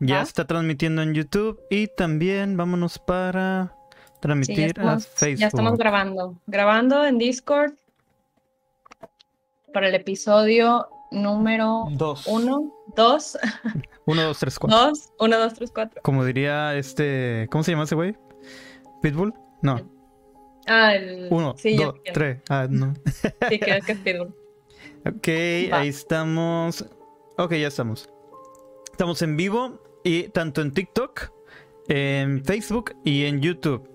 Ya está transmitiendo en YouTube y también vámonos para transmitir a Facebook. Ya estamos grabando. Grabando en Discord para el episodio número 2. 1, 2. 1, 2, 3, 4. 2, 1, 2, 3, 4. Como diría este. ¿Cómo se llama ese güey? ¿Pitbull? No. Ah, el. 1, 2, 3. Ah, no. sí, creo que es Pitbull. Ok, ahí estamos. Ok, ya estamos. Estamos en vivo y tanto en TikTok, en Facebook y en YouTube.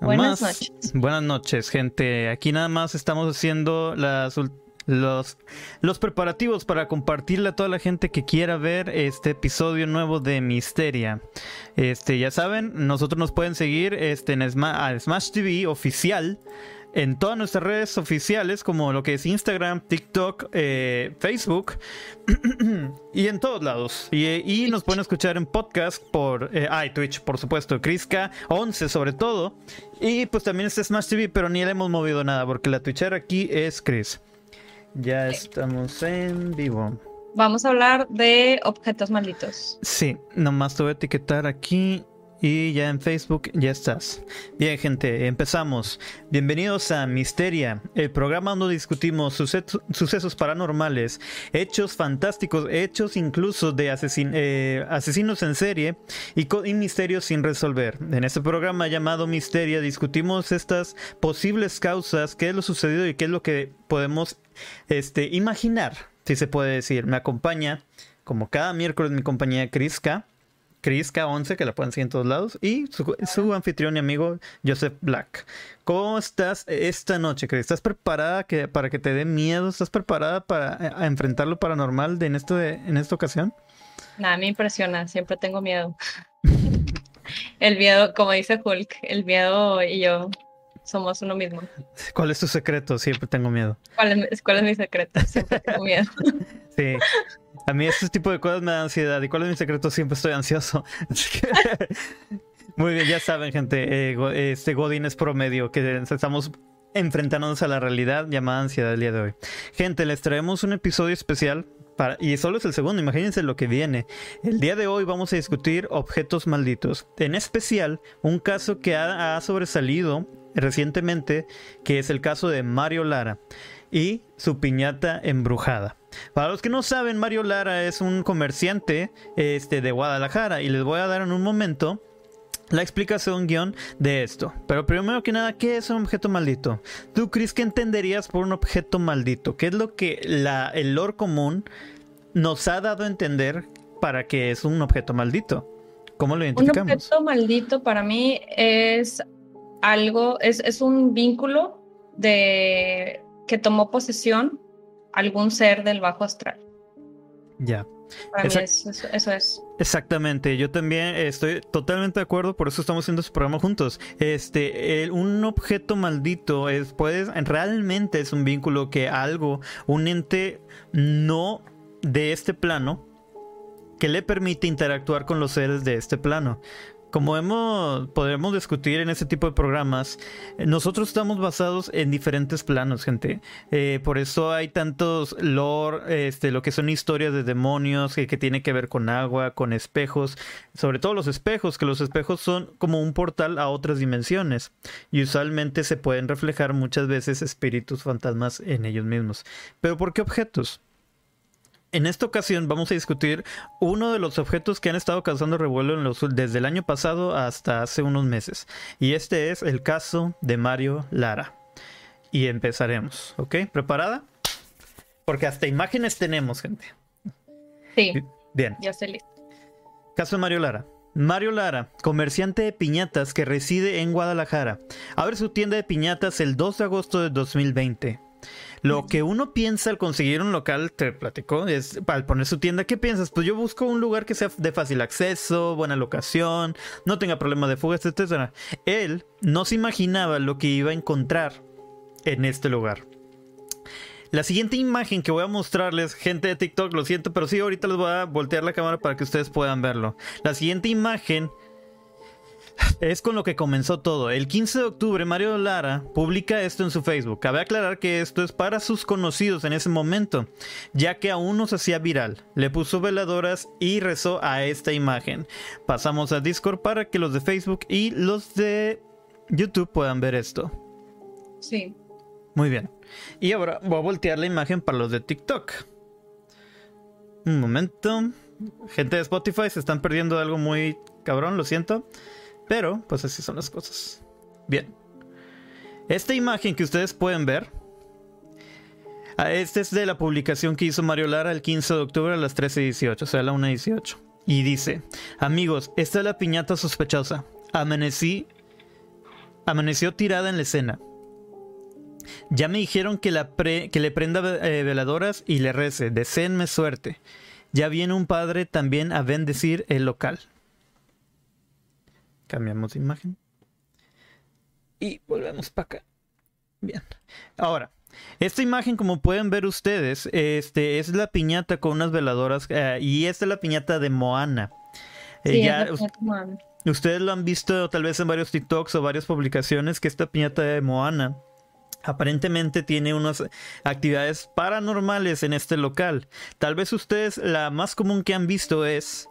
Buenas noches. Buenas noches, gente. Aquí nada más estamos haciendo las los, los preparativos para compartirle a toda la gente que quiera ver este episodio nuevo de Misteria. Este, ya saben, nosotros nos pueden seguir este, en Smash TV oficial en todas nuestras redes oficiales, como lo que es Instagram, TikTok, eh, Facebook y en todos lados. Y, nos pueden escuchar en podcast por eh, Twitch, por supuesto, Criska 11 sobre todo. Y pues también está Smash TV, pero ni le hemos movido nada porque la Twitchera aquí es Chris. Ya estamos en vivo. Vamos a hablar de objetos malditos. Sí, nomás te voy a etiquetar aquí y ya en Facebook ya estás. Bien, gente, empezamos. Bienvenidos a Misteria, el programa donde discutimos sucesos paranormales, hechos fantásticos, hechos incluso de eh, asesinos en serie y, y, misterios sin resolver. En este programa llamado Misteria discutimos estas posibles causas, qué es lo sucedido y qué es lo que podemos este, imaginar, si se puede decir. Me acompaña, como cada miércoles, mi compañía Criska. Chris K11, que la pueden seguir en todos lados, y su, anfitrión y amigo Joseph Black. ¿Cómo estás esta noche, Chris? ¿Estás preparada que, para que te dé miedo? ¿Estás preparada para enfrentar lo paranormal de, en, esto en esta ocasión? Nada, me impresiona, siempre tengo miedo. el miedo, como dice Hulk, el miedo y yo somos uno mismo. ¿Cuál es tu secreto? Siempre tengo miedo. ¿Cuál es, cuál es mi secreto? Siempre tengo miedo. sí. A mí este tipo de cosas me da ansiedad. ¿Y cuál es mi secreto? Siempre estoy ansioso. Muy bien, ya saben, gente. Eh, este Godín es promedio, que estamos enfrentándonos a la realidad llamada ansiedad el día de hoy. Gente, les traemos un episodio especial para, y solo es el segundo, imagínense lo que viene. El día de hoy vamos a discutir objetos malditos, en especial un caso que ha sobresalido recientemente, que es el caso de Mario Lara y su piñata embrujada. Para los que no saben, Mario Lara es un comerciante este, de Guadalajara y les voy a dar en un momento la explicación guion de esto. Pero primero que nada, ¿qué es un objeto maldito? ¿Tú crees que entenderías por un objeto maldito? ¿Qué es lo que la, el lore común nos ha dado a entender para que es un objeto maldito? ¿Cómo lo identificamos? Un objeto maldito para mí es algo, es, es un vínculo de que tomó posesión algún ser del bajo astral. Ya. Para mí eso, es. Exactamente, yo también estoy totalmente de acuerdo, por eso estamos haciendo este programa juntos. Este, un objeto maldito es, puedes, realmente es un vínculo que algo, un ente no de este plano, que le permite interactuar con los seres de este plano como hemos, podremos discutir en este tipo de programas, nosotros estamos basados en diferentes planos, gente. Eh, por eso hay tantos lore, este, lo que son historias de demonios que, que tiene que ver con agua, con espejos, sobre todo los espejos, que los espejos son como un portal a otras dimensiones y usualmente se pueden reflejar muchas veces espíritus fantasmas en ellos mismos. Pero ¿por qué objetos? En esta ocasión vamos a discutir uno de los objetos que han estado causando revuelo desde el año pasado hasta hace unos meses. Y este es el caso de Mario Lara. Y empezaremos, ¿ok? ¿Preparada? Porque hasta imágenes tenemos, gente. Sí. Bien. Ya estoy listo. Caso de Mario Lara. Mario Lara, comerciante de piñatas que reside en Guadalajara, abre su tienda de piñatas el 2 de agosto de 2020. Lo que uno piensa al conseguir un local, te platicó, es al poner su tienda, ¿qué piensas? Pues yo busco un lugar que sea de fácil acceso, buena locación, no tenga problema de fugas, etc. Él no se imaginaba lo que iba a encontrar en este lugar. La siguiente imagen que voy a mostrarles, gente de TikTok, lo siento, pero sí, ahorita les voy a voltear la cámara para que ustedes puedan verlo. La siguiente imagen es con lo que comenzó todo. El 15 de octubre, Mario Lara publica esto en su Facebook. Cabe aclarar que esto es para sus conocidos en ese momento, ya que aún no se hacía viral. Le puso veladoras y rezó a esta imagen. Pasamos a Discord para que los de Facebook y los de YouTube puedan ver esto. Sí. Muy bien. Y ahora voy a voltear la imagen para los de TikTok. Un momento. Gente de Spotify se están perdiendo algo muy cabrón, lo siento. Pero, pues así son las cosas. Bien. Esta imagen que ustedes pueden ver. ah, Esta es de la publicación que hizo Mario Lara el 15 de octubre a las 13.18, o sea, a la 1.18. Y dice, amigos, esta es la piñata sospechosa. Amanecí... Amaneció tirada en la escena. Ya me dijeron que, la le prenda eh, veladoras y le rece. Deseenme suerte. Ya viene un padre también a bendecir el local. Cambiamos de imagen. Y volvemos para acá. Bien. Ahora, esta imagen, como pueden ver ustedes, este es la piñata con unas veladoras. eh, y esta es la piñata de Moana. Eh, Sí, ya es humana. Ustedes lo han visto tal vez en varios TikToks o varias publicaciones que esta piñata de Moana aparentemente tiene unas actividades paranormales en este local. Tal vez ustedes la más común que han visto es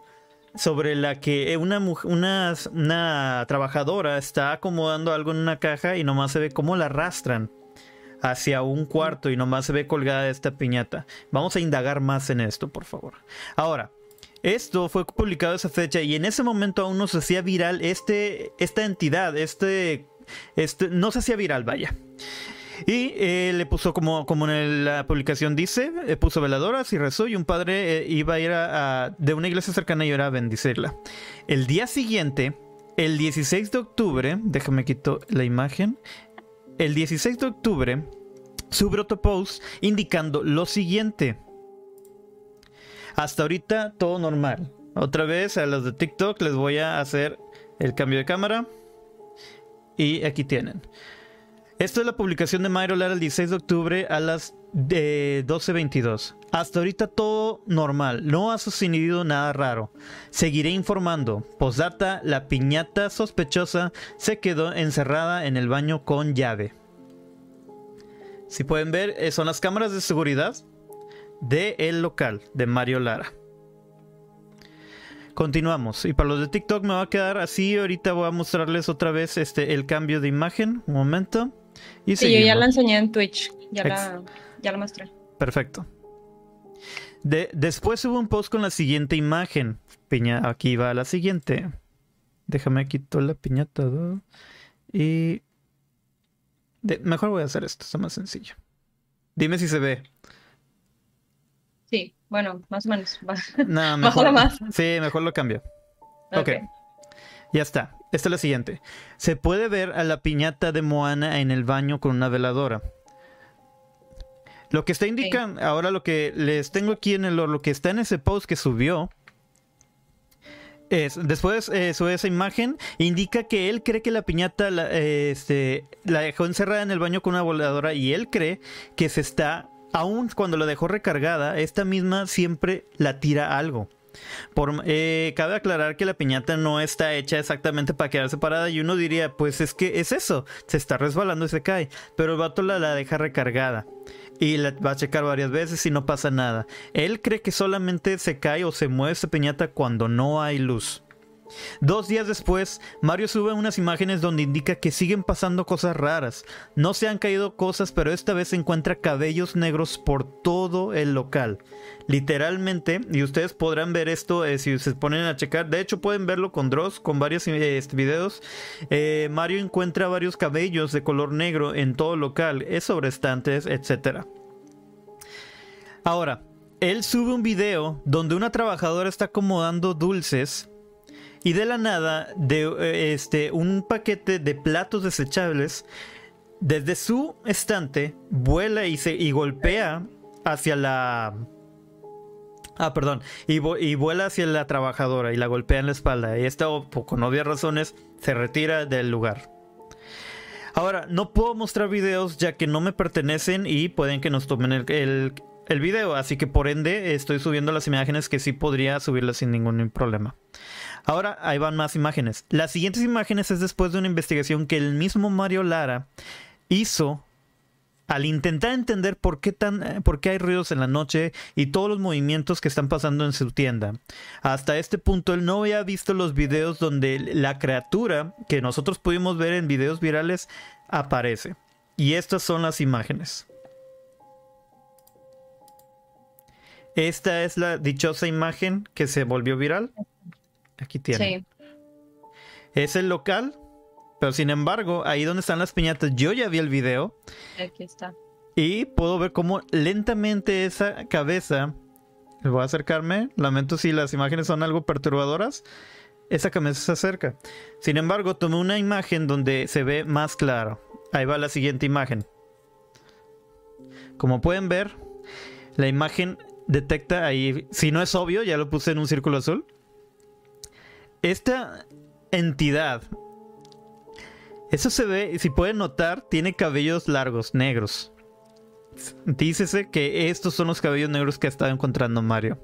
sobre la que una, muj- una, una trabajadora está acomodando algo en una caja y nomás se ve cómo la arrastran hacia un cuarto y nomás se ve colgada esta piñata. Vamos a indagar más en esto, por favor. Ahora, esto fue publicado esa fecha y en ese momento aún no se hacía viral este, esta entidad, este, este, no se hacía viral, vaya. Y eh, le puso como, como en la publicación dice, eh, puso veladoras y rezó y un padre eh, iba a ir a, de una iglesia cercana y iba a bendecirla. El día siguiente, el 16 de octubre, déjame quito la imagen, el 16 de octubre sube otro post indicando lo siguiente. Hasta ahorita todo normal. Otra vez a los de TikTok les voy a hacer el cambio de cámara. Y aquí tienen. Esto es la publicación de Mario Lara el 16 de octubre a las eh, 12.22. Hasta ahorita todo normal, no ha sucedido nada raro. Seguiré informando. Postdata, la piñata sospechosa se quedó encerrada en el baño con llave. Si pueden ver, eh, son las cámaras de seguridad de el local de Mario Lara. Continuamos. Y para los de TikTok me va a quedar así. Ahorita voy a mostrarles otra vez este el cambio de imagen. Un momento. Y Sí, yo ya la enseñé en Twitch. Ya, la, ya la mostré. Perfecto. De- después hubo un post con la siguiente imagen. Piña, aquí va la siguiente. Déjame quitar la piñata. ¿no? Y. de- mejor voy a hacer esto, está más sencillo. Dime si se ve. Sí, bueno, más o menos. Va. No, mejor. más. Sí, mejor lo cambio. Ok. Ya está. Esta es la siguiente. Se puede ver a la piñata de Moana en el baño con una veladora. Lo que está indicando, ahora lo que les tengo aquí en el lo que está en ese post que subió es después eh, sube esa imagen indica que él cree que la piñata la, eh, este, la dejó encerrada en el baño con una voladora y él cree que se está aún cuando la dejó recargada esta misma siempre la tira algo eh, cabe aclarar que la piñata no está hecha exactamente para quedarse parada y uno diría, pues es que es eso, se está resbalando y se cae, pero el vato la, la deja recargada y la va a checar varias veces y no pasa nada. Él cree que solamente se cae o se mueve esa piñata cuando no hay luz. Dos días después, Mario sube unas imágenes donde indica que siguen pasando cosas raras. No se han caído cosas, pero esta vez se encuentra cabellos negros por todo el local. Literalmente, y ustedes podrán ver esto eh, si se ponen a checar. De hecho, pueden verlo con Dross, con varios eh, este, videos. Eh, Mario encuentra varios cabellos de color negro en todo el local, es sobre estantes, etcétera. Ahora, él sube un video donde una trabajadora está acomodando dulces y de la nada, de eh, este, un paquete de platos desechables, desde su estante, vuela y, se, y golpea hacia la... Ah, perdón. Y, y vuela hacia la trabajadora y la golpea en la espalda. Y esta, con obvias razones, se retira del lugar. Ahora, no puedo mostrar videos ya que no me pertenecen y pueden que nos tomen el, el- el video, así que por ende estoy subiendo las imágenes que sí podría subirlas sin ningún problema. Ahora ahí van más imágenes. Las siguientes imágenes es después de una investigación que el mismo Mario Lara hizo al intentar entender por qué, tan, eh, por qué hay ruidos en la noche y todos los movimientos que están pasando en su tienda. Hasta este punto él no había visto los videos donde la criatura que nosotros pudimos ver en videos virales aparece. Y estas son las imágenes. Esta es la dichosa imagen que se volvió viral. Aquí tiene. Es el local, pero sin embargo, ahí donde están las piñatas, yo ya vi el video. Aquí está. Y puedo ver cómo lentamente esa cabeza, les voy a acercarme, lamento si las imágenes son algo perturbadoras, esa cabeza se acerca. Sin embargo, tomé una imagen donde se ve más claro. Ahí va la siguiente imagen. Como pueden ver, la imagen detecta ahí, si no es obvio, ya lo puse en un círculo azul. Esta entidad, eso se ve, si pueden notar, tiene cabellos largos, negros. Dícese que estos son los cabellos negros que ha estado encontrando Mario.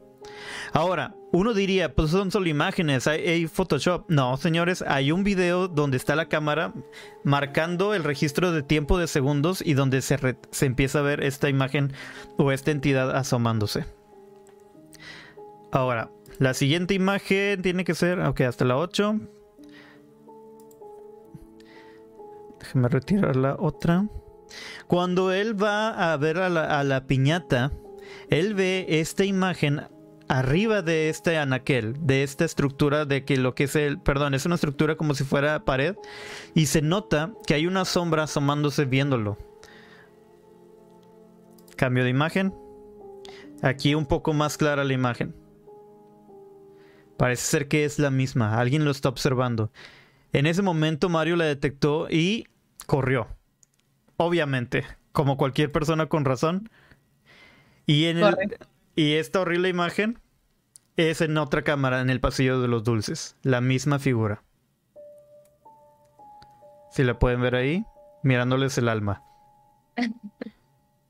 Ahora, uno diría, pues son solo imágenes, hay, Photoshop. No, señores, hay un video donde está la cámara marcando el registro de tiempo de segundos y donde se, se empieza a ver esta imagen o esta entidad asomándose. Ahora, la siguiente imagen tiene que ser, ok, hasta la 8. Déjeme retirar la otra. Cuando él va a ver a la, a la piñata, él ve esta imagen arriba de este anaquel, de esta estructura de que lo que es el, perdón, es una estructura como si fuera pared y se nota que hay una sombra asomándose viéndolo. Cambio de imagen. Aquí un poco más clara la imagen. Parece ser que es la misma, alguien lo está observando. En ese momento Mario la detectó y corrió. Obviamente, como cualquier persona con razón. Y en el, y esta horrible imagen es en otra cámara en el pasillo de los dulces. La misma figura. Si la pueden ver ahí, mirándoles el alma.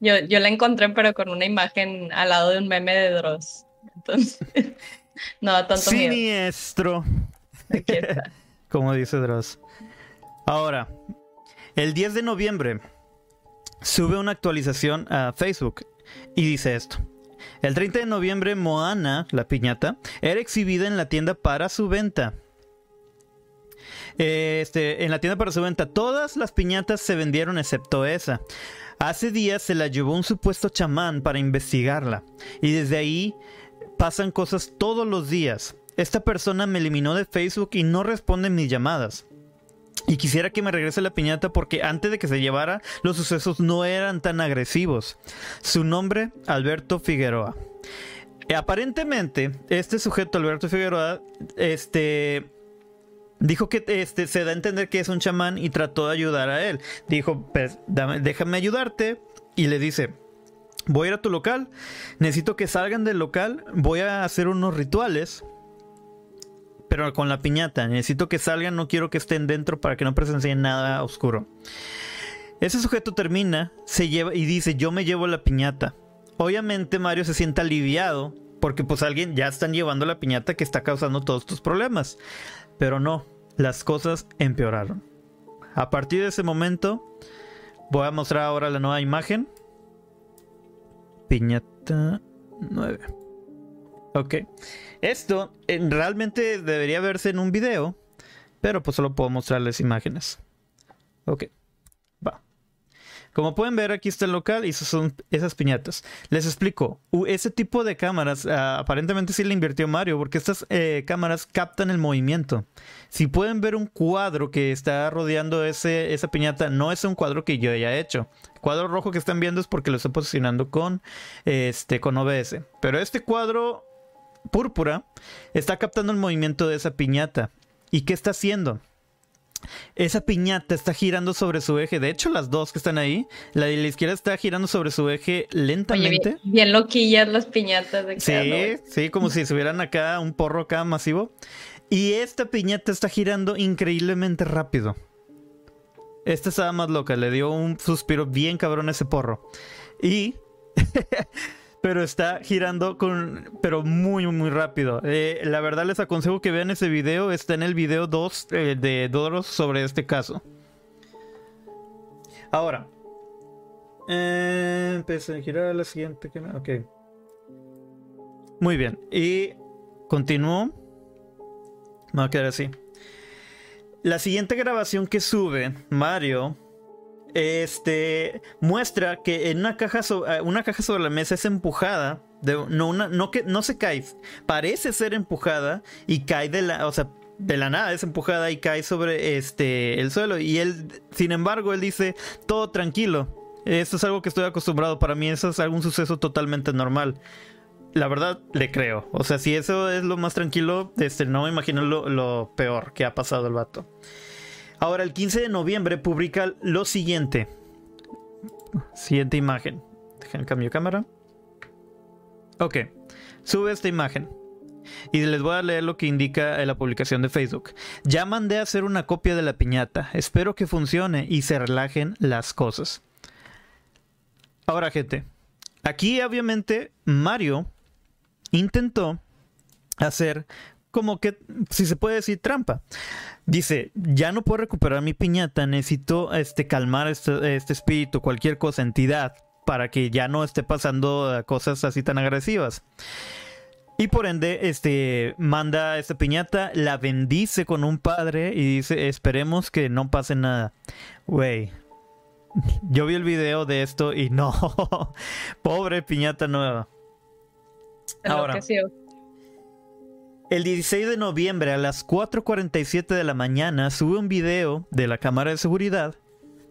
Yo, yo la encontré, pero con una imagen al lado de un meme de Dross. Entonces, no, tanto Siniestro. Como dice Dross. Ahora, el 10 de noviembre sube una actualización a Facebook y dice esto. El 30 de noviembre, Moana, la piñata, era exhibida en la tienda para su venta. Este, en la tienda para su venta, todas las piñatas se vendieron excepto esa. Hace días se la llevó un supuesto chamán para investigarla. Y desde ahí pasan cosas todos los días. Esta persona me eliminó de Facebook y no responde mis llamadas. Y quisiera que me regrese la piñata porque antes de que se llevara, los sucesos no eran tan agresivos. Su nombre, Alberto Figueroa. Eh, aparentemente, este sujeto, Alberto Figueroa, este dijo que este, se da a entender que es un chamán y trató de ayudar a él. Dijo, pues, déjame ayudarte. Y le dice, voy a ir a tu local, necesito que salgan del local, voy a hacer unos rituales pero con la piñata. Necesito que salgan, no quiero que estén dentro para que no presencien nada oscuro. Ese sujeto termina, se lleva y dice, yo me llevo la piñata. Obviamente Mario se siente aliviado porque pues alguien ya están llevando la piñata que está causando todos estos problemas. Pero no, las cosas empeoraron. A partir de ese momento, voy a mostrar ahora la nueva imagen. Piñata 9. Ok. Esto realmente debería verse en un video, pero pues solo puedo mostrarles imágenes. Ok. Como pueden ver, aquí está el local y son esas piñatas. Les explico. Ese tipo de cámaras ah, aparentemente sí le invirtió Mario porque estas eh, cámaras captan el movimiento. Si pueden ver un cuadro que está rodeando ese, esa piñata, no es un cuadro que yo haya hecho. El cuadro rojo que están viendo es porque lo estoy posicionando con, este, con OBS. Pero este cuadro púrpura está captando el movimiento de esa piñata. ¿Y qué está haciendo? Esa piñata está girando sobre su eje. De hecho, las dos que están ahí, la de la izquierda está girando sobre su eje lentamente. bien, loquillas las piñatas de Sí, sí, como si subieran acá un porro acá masivo. Y esta piñata está girando increíblemente rápido. Esta estaba más loca, le dio un suspiro bien cabrón a ese porro. Y pero está girando con, pero muy, muy rápido. Eh, la verdad les aconsejo que vean ese video, está en el video 2 eh, de Doros sobre este caso. Ahora, eh, empecé a girar la siguiente. Ok. Muy bien, y continúo. Me va a quedar así. La siguiente grabación que sube Mario este muestra que en una caja, eh, una caja sobre la mesa es empujada. No, una, no, que, no se cae. Parece ser empujada y cae de la. O sea, de la nada es empujada y cae sobre este el suelo. Y él, sin embargo, él dice: todo tranquilo. Esto es algo que estoy acostumbrado. Para mí, eso es algún suceso totalmente normal. La verdad, le creo. O sea, si eso es lo más tranquilo, este, no me imagino lo, lo peor que ha pasado el vato. Ahora, el 15 de noviembre publica lo siguiente. Siguiente imagen. Dejen cambio de cámara. Ok. Sube esta imagen. Y les voy a leer lo que indica en la publicación de Facebook. Ya mandé a hacer una copia de la piñata. Espero que funcione y se relajen las cosas. Ahora, gente. Aquí obviamente Mario intentó hacer como que, si se puede decir, trampa. Dice, ya no puedo recuperar mi piñata, necesito este, calmar este, este espíritu, cualquier cosa, entidad, para que ya no esté pasando cosas así tan agresivas. Y por ende, este, manda esta piñata, la bendice con un padre y dice, esperemos que no pase nada. Güey, yo vi el video de esto y no, pobre piñata nueva. Ahora, el 16 de noviembre a las 4.47 de la mañana sube un video de la cámara de seguridad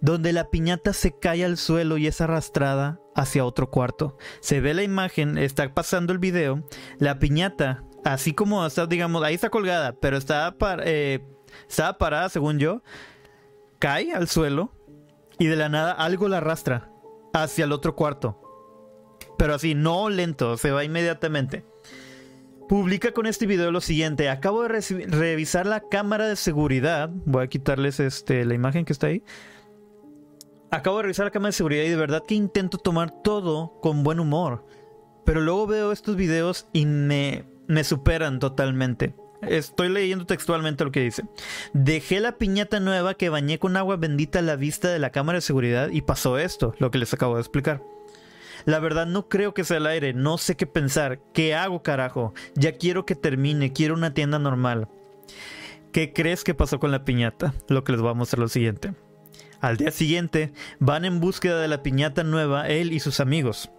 donde la piñata se cae al suelo y es arrastrada hacia otro cuarto. Se ve la imagen, está pasando el video, la piñata, así como está, digamos, ahí está colgada, pero está, eh, está parada, según yo, cae al suelo y de la nada algo la arrastra hacia el otro cuarto. Pero así, no lento, se va inmediatamente. Publica con este video lo siguiente. Acabo de revisar la cámara de seguridad. Voy a quitarles este, la imagen que está ahí. Acabo de revisar la cámara de seguridad y de verdad que intento tomar todo con buen humor. Pero luego veo estos videos y me, me superan totalmente. Estoy leyendo textualmente lo que dice. Dejé la piñata nueva que bañé con agua bendita a la vista de la cámara de seguridad y pasó esto, lo que les acabo de explicar. La verdad no creo que sea el aire, no sé qué pensar. ¿Qué hago, carajo? Ya quiero que termine, quiero una tienda normal. ¿Qué crees que pasó con la piñata? Lo que les voy a mostrar lo siguiente. Al día siguiente, van en búsqueda de la piñata nueva, él y sus amigos.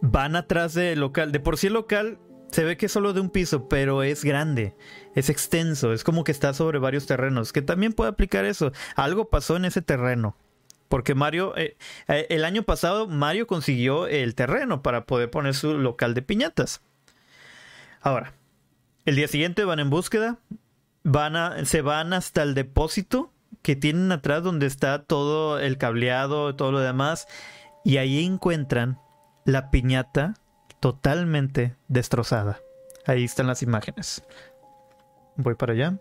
Van atrás del local. De por sí el local se ve que es solo de un piso, pero es grande, es extenso, es como que está sobre varios terrenos, que también puede aplicar eso. Algo pasó en ese terreno. Porque Mario, eh, eh, el año pasado Mario consiguió el terreno para poder poner su local de piñatas. Ahora, el día siguiente van en búsqueda, van a, se van hasta el depósito que tienen atrás donde está todo el cableado, todo lo demás, y ahí encuentran la piñata totalmente destrozada. Ahí están las imágenes. Voy para allá.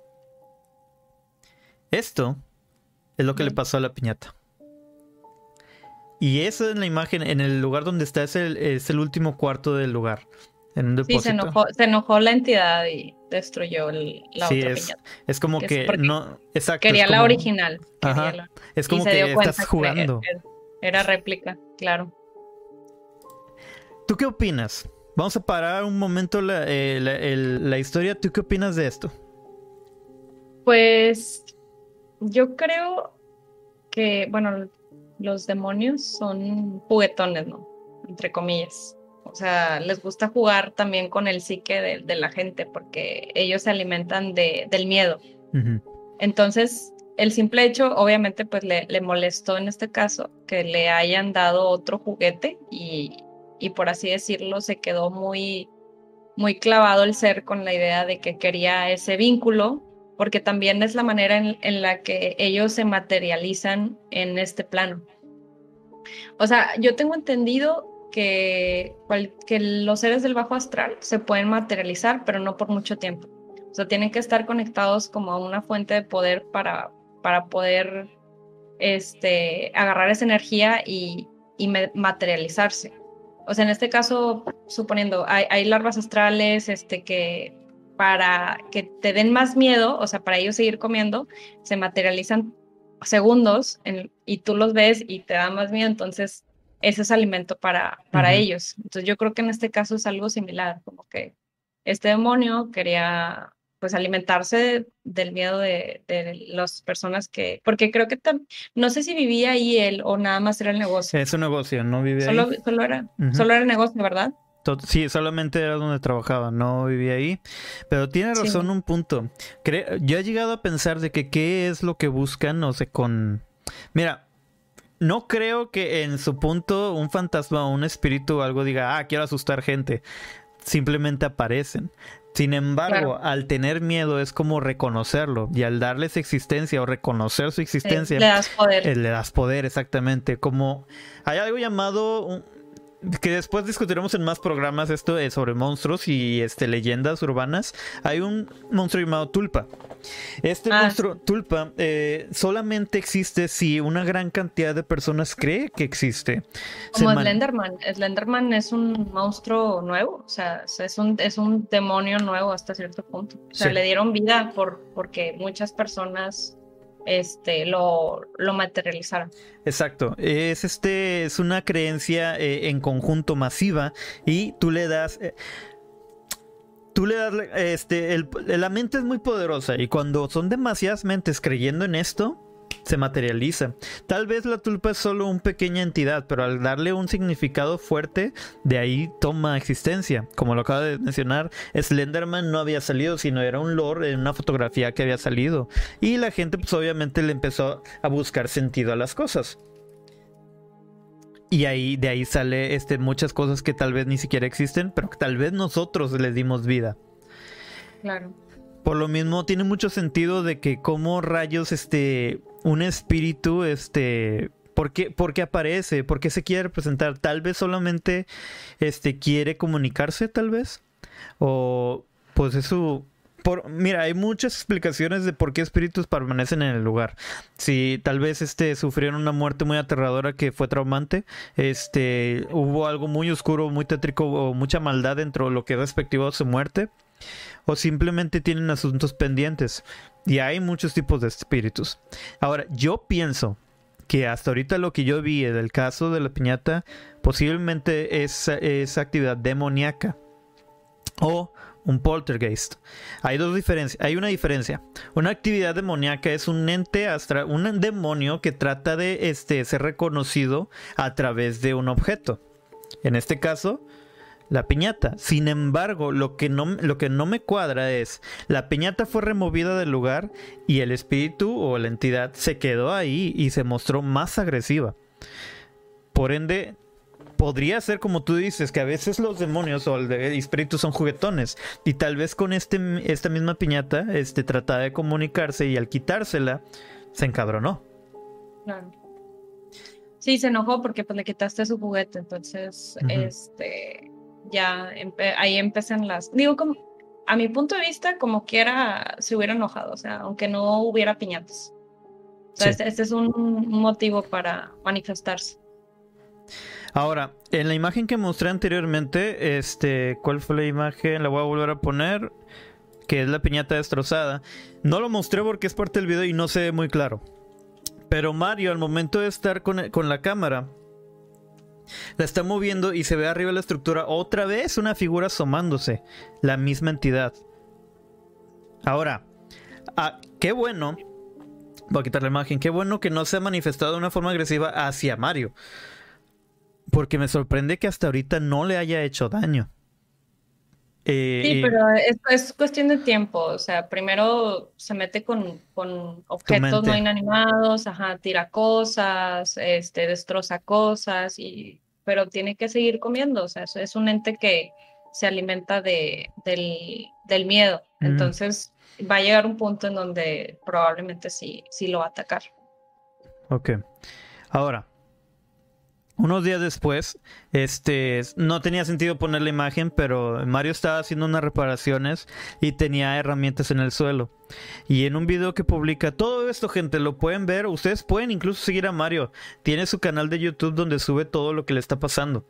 Esto es lo que le pasó a la piñata. Y esa es la imagen, en el lugar donde está, es el, es el último cuarto del lugar. En sí, se enojó, se enojó la entidad y destruyó el, la sí, otra es, piñata. Es como que, no, exacto. Quería la original. quería Ajá. la- Es como que estás que jugando. Era, era réplica, claro. ¿Tú qué opinas? Vamos a parar un momento la, eh, la- el- la historia. ¿Tú qué opinas de esto? Pues yo creo que, bueno, los demonios son juguetones, ¿no? Entre comillas. O sea, les gusta jugar también con el psique de, de la gente porque ellos se alimentan de, del miedo. Entonces, el simple hecho, obviamente, pues le, le molestó en este caso que le hayan dado otro juguete y, y por así decirlo, se quedó muy, muy clavado el ser con la idea de que quería ese vínculo, porque también es la manera en, en la que ellos se materializan en este plano. O sea, yo tengo entendido que, que los seres del bajo astral se pueden materializar, pero no por mucho tiempo. O sea, tienen que estar conectados como a una fuente de poder para, para poder este, agarrar esa energía y, y materializarse. O sea, en este caso, suponiendo, hay, hay larvas astrales este, que para que te den más miedo, o sea, para ellos seguir comiendo, se materializan segundos y tú los ves y te da más miedo, entonces ese es alimento para, para ellos. Entonces yo creo que en este caso es algo similar, como que este demonio quería pues alimentarse del miedo de, las personas que, porque creo que no sé si vivía ahí él o nada más era el negocio. Es un negocio, no vivía solo, ahí. Solo era, solo era el negocio, ¿verdad? Sí, solamente era donde trabajaba, no vivía ahí. Pero tiene razón un punto. yo he llegado a pensar de que qué es lo que buscan, no sé, con... Mira, no creo que en su punto un fantasma o un espíritu o algo diga, ah, quiero asustar gente. Simplemente aparecen. Sin embargo, al tener miedo es como reconocerlo y al darles existencia o reconocer su existencia, le das poder. Eh, le das poder, exactamente. Como hay algo llamado que después discutiremos en más programas esto sobre monstruos y este leyendas urbanas. Hay un monstruo llamado Tulpa. Este ah. monstruo Tulpa eh, solamente existe si una gran cantidad de personas cree que existe. Como Slenderman. Slenderman es un monstruo nuevo, o sea, es un, es un demonio nuevo hasta cierto punto. O sea, le dieron vida por, porque muchas personas este, lo, lo materializaron. Exacto, es, este, es una creencia eh, en conjunto masiva y tú le das... Eh, tú le das, este, la mente es muy poderosa y cuando son demasiadas mentes creyendo en esto, se materializa. Tal vez la tulpa es solo una pequeña entidad, pero al darle un significado fuerte, de ahí toma existencia. Como lo acaba de mencionar, Slenderman no había salido, sino era un lore en una fotografía que había salido. Y la gente pues obviamente le empezó a buscar sentido a las cosas. Y ahí, de ahí sale este, muchas cosas que tal vez ni siquiera existen, pero que tal vez nosotros les dimos vida. Claro. Por lo mismo, tiene mucho sentido de que como rayos, este, un espíritu, este, ¿por qué, aparece? ¿Por qué se quiere representar? Tal vez solamente, este, quiere comunicarse, tal vez. O, pues eso, por, mira, hay muchas explicaciones de por qué espíritus permanecen en el lugar. Si tal vez este sufrieron una muerte muy aterradora que fue traumante, este hubo algo muy oscuro, muy tétrico o mucha maldad dentro de lo que respectivo a su muerte o simplemente tienen asuntos pendientes. Y hay muchos tipos de espíritus. Ahora, yo pienso que hasta ahorita lo que yo vi del caso de la piñata posiblemente es, actividad demoníaca o un poltergeist. Hay dos diferencias, hay una diferencia. Una actividad demoníaca es un ente astral, un demonio que trata de este, ser reconocido a través de un objeto. En este caso, la piñata. Sin embargo, lo que, no, lo que no me cuadra es, la piñata fue removida del lugar y el espíritu o la entidad se quedó ahí y se mostró más agresiva. Por ende, podría ser como tú dices, que a veces los demonios o el espíritu son juguetones. Y tal vez con este, esta misma piñata este, trataba de comunicarse y al quitársela, se encabronó. Claro. Sí, se enojó porque pues le quitaste su juguete. Entonces, este ya ahí empiezan las, digo, como, a mi punto de vista, como quiera, se hubiera enojado, o sea, aunque no hubiera piñatas. O este, este, es un motivo para manifestarse. Ahora, en la imagen que mostré anteriormente, este, ¿cuál fue la imagen? La voy a volver a poner, que es la piñata destrozada. No lo mostré porque es parte del video y no se ve muy claro. Pero Mario, al momento de estar con, con la cámara, la está moviendo y se ve arriba la estructura otra vez una figura asomándose. La misma entidad. Ahora, ah, qué bueno. Voy a quitar la imagen. Qué bueno que no se ha manifestado de una forma agresiva hacia Mario. Porque me sorprende que hasta ahorita no le haya hecho daño. Eh, sí, pero es, es, cuestión de tiempo. O sea, primero se mete con, con objetos no inanimados, ajá, tira cosas, este, destroza cosas, y, pero tiene que seguir comiendo. O sea, es un ente que se alimenta de, del, del miedo. Entonces va a llegar un punto en donde probablemente sí, sí lo va a atacar. Ok. Ahora, unos días después, este, no tenía sentido poner la imagen, pero Mario estaba haciendo unas reparaciones y tenía herramientas en el suelo. Y en un video que publica todo esto, gente, lo pueden ver. Ustedes pueden incluso seguir a Mario. Tiene su canal de YouTube donde sube todo lo que le está pasando.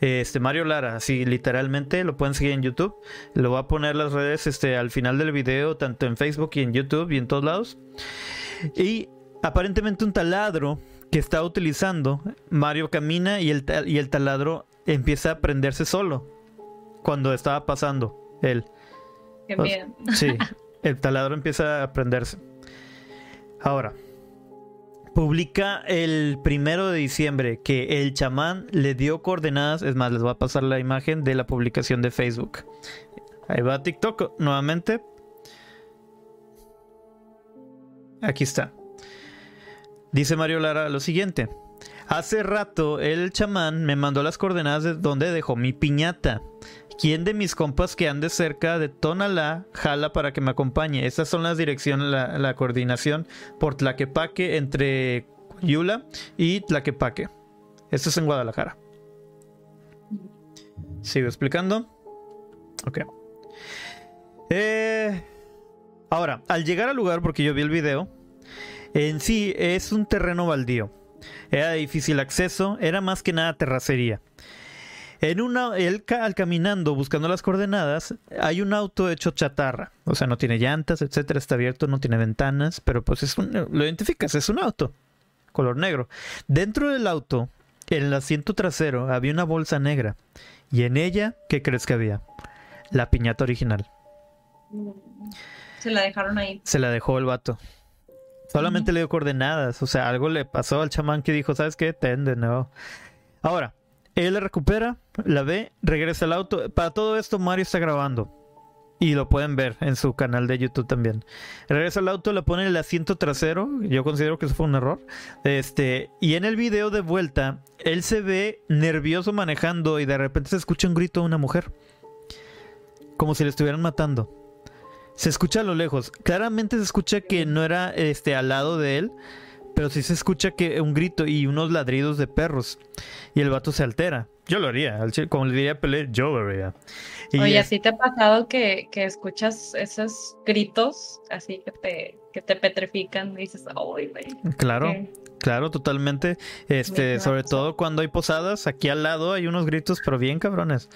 Este Mario Lara, así literalmente lo pueden seguir en YouTube. Lo voy a poner las redes este, al final del video, tanto en Facebook y en YouTube y en todos lados. Y aparentemente un taladro que está utilizando, Mario camina y el, y el taladro empieza a prenderse solo cuando estaba pasando él. Qué. Sí, el taladro empieza a prenderse. Ahora, publica el primero de diciembre que el chamán le dio coordenadas. Es más, les voy a pasar la imagen de la publicación de Facebook. Ahí va TikTok nuevamente. Aquí está. Dice Mario Lara lo siguiente. Hace rato el chamán me mandó las coordenadas de donde dejó mi piñata. ¿Quién de mis compas que ande cerca de Tonalá jala para que me acompañe? Estas son las direcciones, la, coordinación por Tlaquepaque entre Yula y Tlaquepaque. Esto es en Guadalajara. Sigo explicando. Ok. Eh, ahora, al llegar al lugar, porque yo vi el video, en sí es un terreno baldío. Era de difícil acceso, era más que nada terracería. En una, él al caminando buscando las coordenadas, hay un auto hecho chatarra. O sea, no tiene llantas, etcétera, está abierto, no tiene ventanas, pero pues es un, lo identificas, es un auto. Color negro. Dentro del auto, en el asiento trasero, había una bolsa negra. Y en ella, ¿qué crees que había? La piñata original. Se la dejaron ahí. Se la dejó el vato. Solamente le dio coordenadas. O sea, algo le pasó al chamán que dijo, ¿sabes qué? Ten de nuevo. Ahora, él la recupera, la ve, regresa al auto. Para todo esto, Mario está grabando. Y lo pueden ver en su canal de YouTube también. Regresa al auto, le pone en el asiento trasero. Yo considero que eso fue un error. Este, y en el video de vuelta, él se ve nervioso manejando y de repente se escucha un grito de una mujer. Como si le estuvieran matando. Se escucha a lo lejos. Claramente se escucha que no era este al lado de él, pero sí se escucha que un grito y unos ladridos de perros. Y el vato se altera. Yo lo haría. Como le diría Pelé, yo lo haría. Y Oye, ¿así te ha pasado que, que, escuchas esos gritos así que te, que te petrifican y dices, ¡ay, güey! Claro. Claro, totalmente. Este, sobre todo cuando hay posadas, aquí al lado hay unos gritos, pero bien cabrones.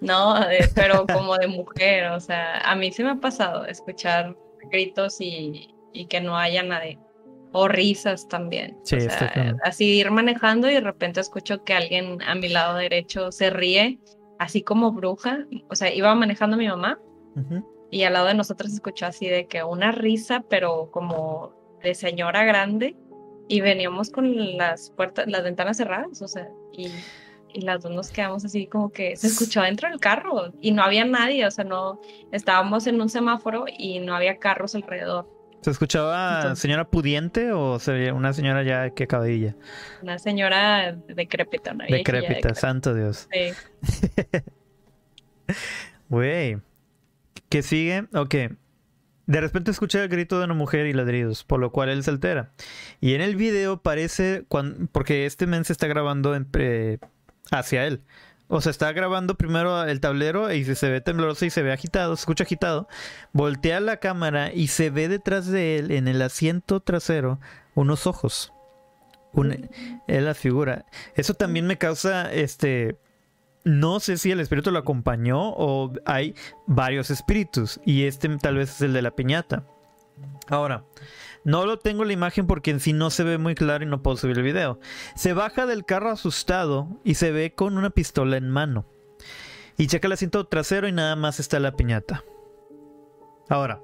No, pero como de mujer, o sea, a mí sí me ha pasado escuchar gritos y, que no haya nadie. O risas también. Sí, o sea, así ir manejando y de repente escucho que alguien a mi lado derecho se ríe, así como bruja. O sea, iba manejando mi mamá y al lado de nosotros escuchó así de que una risa, pero como de señora grande y veníamos con las puertas, las ventanas cerradas, o sea, y, y, las dos nos quedamos así como que se escuchó dentro del carro y no había nadie, o sea, no, estábamos en un semáforo y no había carros alrededor. ¿Se escuchaba señora pudiente o una señora ya que cabilla? Una señora decrépita, ¿no? Decrépita, santo Dios. Sí. Güey. ¿Qué sigue? Ok. De repente escucha el grito de una mujer y ladridos, por lo cual él se altera. Y en el video parece, cuando, porque este men se está grabando hacia él. O sea, está grabando primero el tablero y se ve tembloroso y se ve agitado, se escucha agitado. Voltea la cámara y se ve detrás de él, en el asiento trasero, unos ojos. es la figura. Eso también me causa este no sé si el espíritu lo acompañó o hay varios espíritus y este tal vez es el de la piñata. Ahora, no lo tengo la imagen porque en sí no se ve muy claro y no puedo subir el video. Se baja del carro asustado y se ve con una pistola en mano. Y checa el asiento trasero y nada más está la piñata. Ahora,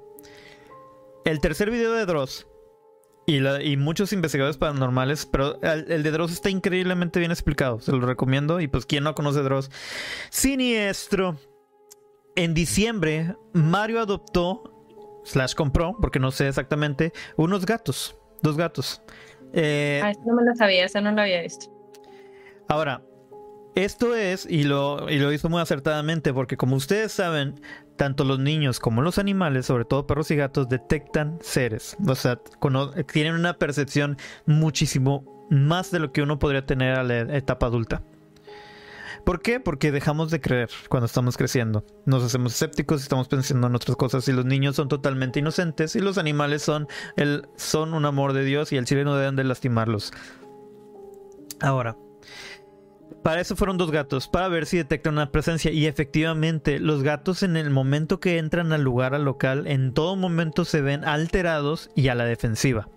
el tercer video de Dross y, muchos investigadores paranormales, pero el, de Dross está increíblemente bien explicado, se lo recomiendo. Y pues, ¿quién no conoce Dross? Siniestro. En diciembre, Mario adoptó, slash compró, porque no sé exactamente, unos gatos, dos gatos. Eh, ah, no me lo sabía, eso no lo había visto. Ahora, esto es, y lo, y lo hizo muy acertadamente, porque como ustedes saben, tanto los niños como los animales, sobre todo perros y gatos, detectan seres. O sea, tienen una percepción muchísimo más de lo que uno podría tener a la etapa adulta. ¿Por qué? Porque dejamos de creer cuando estamos creciendo. Nos hacemos escépticos, estamos pensando en otras cosas y los niños son totalmente inocentes y los animales son, el, son un amor de Dios y el chile no deben de lastimarlos. Ahora, para eso fueron dos gatos, para ver si detectan una presencia. Y efectivamente, los gatos en el momento que entran al lugar, al local, en todo momento se ven alterados y a la defensiva.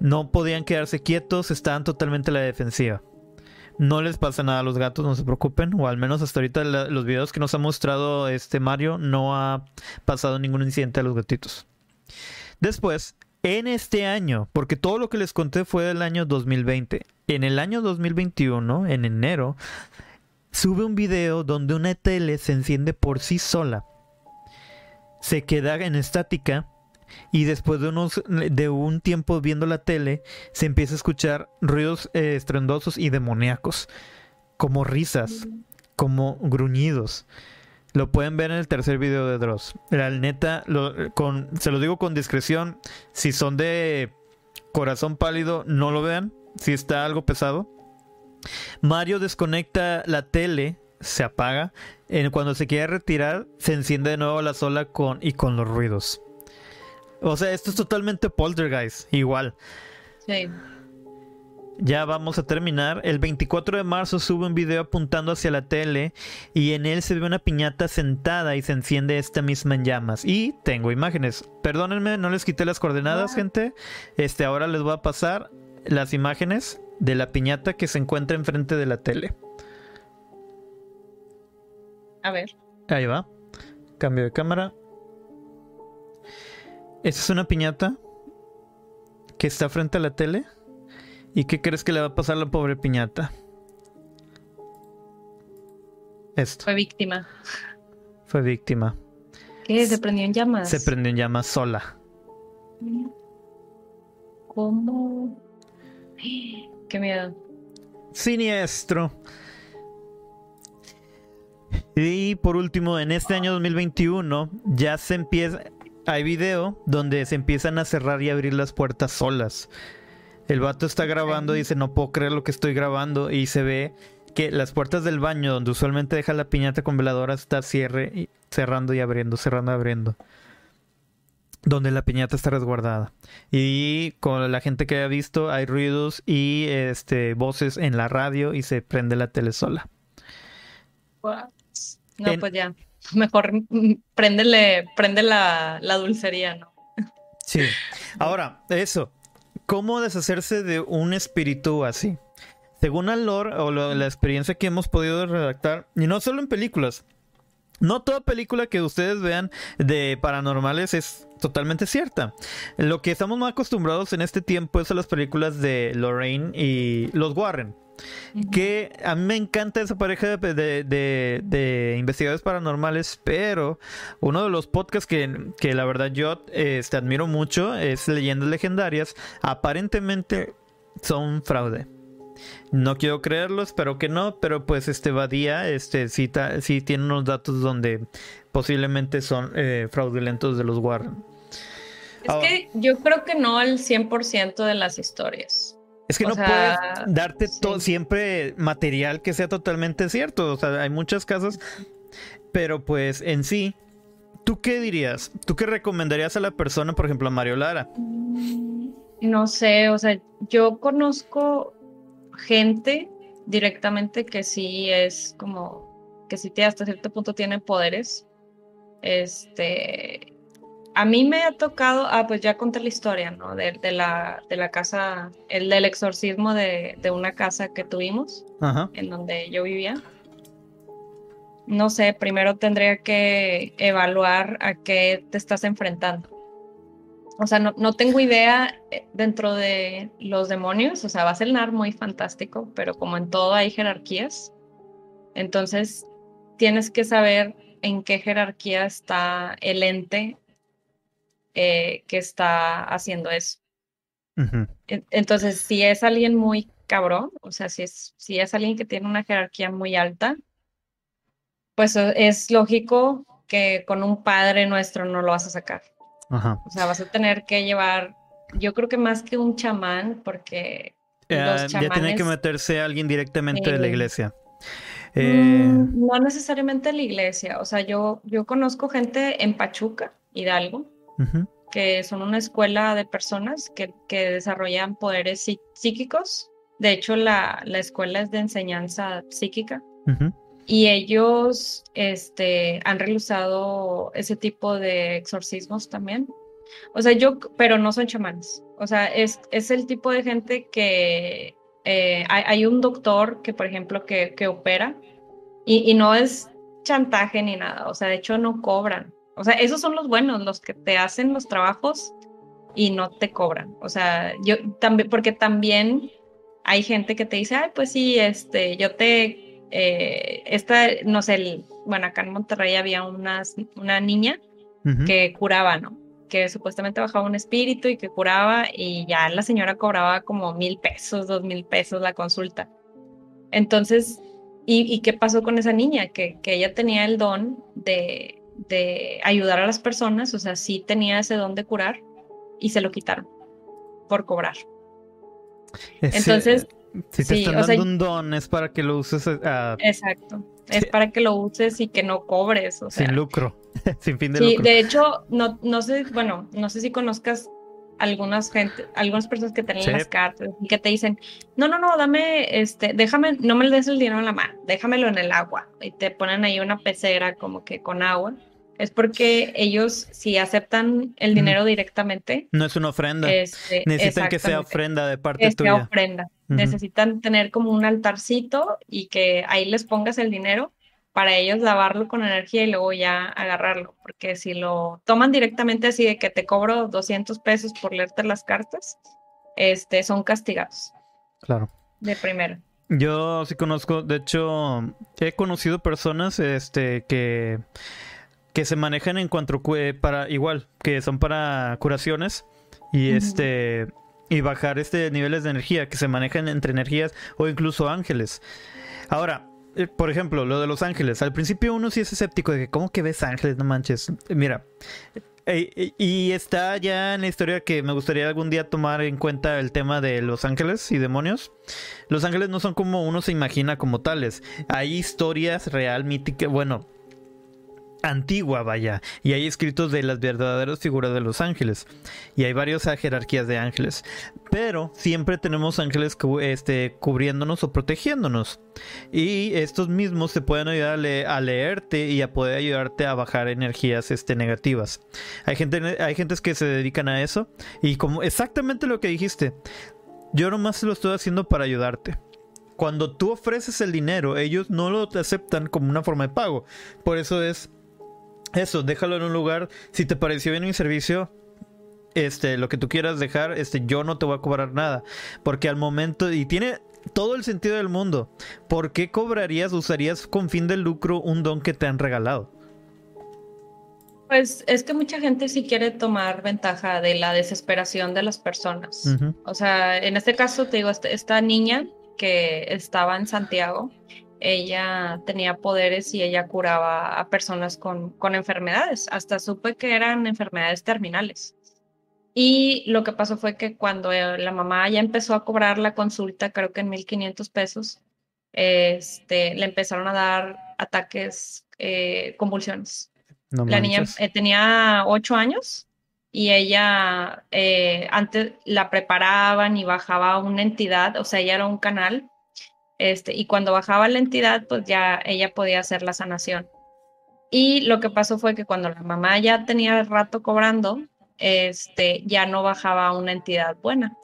No podían quedarse quietos, estaban totalmente a la defensiva. No les pasa nada a los gatos, no se preocupen. O al menos hasta ahorita los videos que nos ha mostrado este Mario no ha pasado ningún incidente a los gatitos. Después, en este año, porque todo lo que les conté fue del año 2020. En el año 2021, en enero, sube un video donde una tele se enciende por sí sola. Se queda en estática y después de, unos, de un tiempo viendo la tele, se empieza a escuchar ruidos eh, y demoníacos, como risas, como gruñidos. Lo pueden ver en el tercer video de Dross. La neta, con, se lo digo con discreción, si son de corazón pálido, no lo vean, si está algo pesado. Mario desconecta la tele, se apaga. cuando se quiere retirar, se enciende de nuevo la sola con, y con los ruidos. O sea, esto es totalmente poltergeist, igual. Sí. Ya vamos a terminar. El 24 de marzo sube un video apuntando hacia la tele y en él se ve una piñata sentada y se enciende esta misma en llamas. Y tengo imágenes. Perdónenme, no les quité las coordenadas, ah. gente. Este, ahora les voy a pasar las imágenes de la piñata que se encuentra enfrente de la tele. A ver. Ahí va. Cambio de cámara. Esta es una piñata que está frente a la tele. ¿Y qué crees que le va a pasar a la pobre piñata? Esto. Fue víctima. Fue víctima. ¿Qué? ¿Se prendió en llamas? Se prendió en llamas sola. ¿Cómo? Qué miedo. Siniestro. Y por último, en este año 2021 ya se empieza, hay video donde se empiezan a cerrar y abrir las puertas solas. El vato está grabando y dice, no puedo creer lo que estoy grabando. Y se ve que las puertas del baño, donde usualmente deja la piñata con veladora, está cierre y cerrando y abriendo, cerrando y abriendo. Donde la piñata está resguardada. Y con la gente que ha visto, hay ruidos y este voces en la radio y se prende la tele sola. No, pues ya mejor préndele, prende la, la dulcería, ¿no? Sí. Ahora, eso. ¿Cómo deshacerse de un espíritu así? Según el lore o la experiencia que hemos podido redactar, y no solo en películas, no toda película que ustedes vean de paranormales es totalmente cierta. Lo que estamos más acostumbrados en este tiempo es a las películas de Lorraine y los Warren. Que a mí me encanta esa pareja de, investigadores paranormales, pero uno de los podcasts que, la verdad yo este, admiro mucho es Leyendas Legendarias. Aparentemente son fraude. No quiero creerlo, espero que no, pero pues este Badía este, sí, tiene unos datos donde posiblemente son eh, fraudulentos de los Warren. Es que yo creo que no al 100% de las historias. Es que no puedes darte todo, siempre material que sea totalmente cierto. O sea, hay muchas casas, pero pues en sí, ¿tú qué dirías? ¿Tú qué recomendarías a la persona, por ejemplo, a Mario Lara? No sé, o sea, yo conozco gente directamente que sí es como, que sí hasta cierto punto tiene poderes. Este, a mí me ha tocado, ah, pues ya conté la historia, ¿no? De, la, de la casa, el del exorcismo de, una casa que tuvimos, en donde yo vivía. No sé, primero tendría que evaluar a qué te estás enfrentando. O sea, no, no tengo idea eh, dentro de los demonios, o sea, va a ser muy fantástico, pero como en todo hay jerarquías, entonces tienes que saber en qué jerarquía está el ente eh, que está haciendo eso. Entonces, si es alguien muy cabrón, o sea, si es, si es alguien que tiene una jerarquía muy alta, pues es lógico que con un padre nuestro no lo vas a sacar. O sea, vas a tener que llevar yo creo que más que un chamán, porque ya tiene que meterse alguien directamente de la iglesia. Mm, no necesariamente la iglesia, o sea, yo, yo conozco gente en Pachuca, Hidalgo, que son una escuela de personas que, que desarrollan poderes psíquicos. De hecho, la, la, escuela es de enseñanza psíquica. Y ellos este, han realizado ese tipo de exorcismos también. O sea, yo, pero no son chamanes. O sea, es, es el tipo de gente que eh, hay, un doctor que, por ejemplo, que, que opera y, y, no es chantaje ni nada. O sea, de hecho no cobran. O sea, esos son los buenos, los que te hacen los trabajos y no te cobran. O sea, yo también, porque también hay gente que te dice, ay, pues sí, este, yo te, eh, esta, no sé, el, bueno, acá en Monterrey había unas, una niña que curaba, ¿no? Que supuestamente bajaba un espíritu y que curaba y ya la señora cobraba como mil pesos, dos mil pesos la consulta. Entonces, ¿y, ¿y, qué pasó con esa niña? Que, que ella tenía el don de, de ayudar a las personas, o sea, sí tenía ese don de curar y se lo quitaron por cobrar. Entonces, si te están dando un don es para que lo uses. Uh, exacto. Es para que lo uses y que no cobres. O sea, sin lucro. sin fin de sí, De hecho, no, no sé, bueno, no sé si conozcas algunas gente, algunas personas que tienen las cartas y que te dicen, no, no, no, dame, este, déjame, no me des el dinero en la mano, déjamelo en el agua. Y te ponen ahí una pecera como que con agua es porque ellos si aceptan el dinero directamente. No es una ofrenda. Este, Necesitan que sea ofrenda de parte que Sea ofrenda. Necesitan tener como un altarcito y que ahí les pongas el dinero para ellos lavarlo con energía y luego ya agarrarlo. Porque si lo toman directamente así de que te cobro 200 pesos por leerte las cartas, este, son castigados. Claro. De primero. Yo sí conozco, de hecho, he conocido personas este, que que se manejan en cuanto para igual, que son para curaciones y este y bajar este niveles de energía que se manejan entre energías o incluso ángeles. Ahora, por ejemplo, lo de los ángeles. Al principio uno sí es escéptico de que, ¿cómo que ves ángeles? No manches. Mira, eh, y está ya en la historia que me gustaría algún día tomar en cuenta el tema de los ángeles y demonios. Los ángeles no son como uno se imagina como tales. Hay historias real, míticas, bueno, antigua, vaya, y hay escritos de las verdaderas figuras de los ángeles, y hay varias jerarquías de ángeles, pero siempre tenemos ángeles este, cubriéndonos o protegiéndonos, y estos mismos te pueden ayudar a, leerte y a poder ayudarte a bajar energías este, negativas. Hay gente, hay gentes que se dedican a eso, y como exactamente lo que dijiste, yo nomás lo estoy haciendo para ayudarte. Cuando tú ofreces el dinero, ellos no lo aceptan como una forma de pago. Por eso es eso, déjalo en un lugar. Si te pareció bien mi servicio, este, lo que tú quieras dejar, este, yo no te voy a cobrar nada. Porque al momento, y tiene todo el sentido del mundo, ¿por qué cobrarías, usarías con fin de lucro un don que te han regalado? Pues es que mucha gente sí quiere tomar ventaja de la desesperación de las personas. O sea, en este caso te digo, esta niña que estaba en Santiago, ella tenía poderes y ella curaba a personas con, con enfermedades. Hasta supe que eran enfermedades terminales. Y lo que pasó fue que cuando eh, la mamá ya empezó a cobrar la consulta, creo que en 1.500 pesos, este, le empezaron a dar ataques, eh, convulsiones. la niña eh, tenía ocho años y ella antes la preparaban y bajaba una entidad, o sea, ella era un canal este, y cuando bajaba la entidad, pues ya ella podía hacer la sanación. Y lo que pasó fue que cuando la mamá ya tenía rato cobrando, este, ya no bajaba una entidad buena,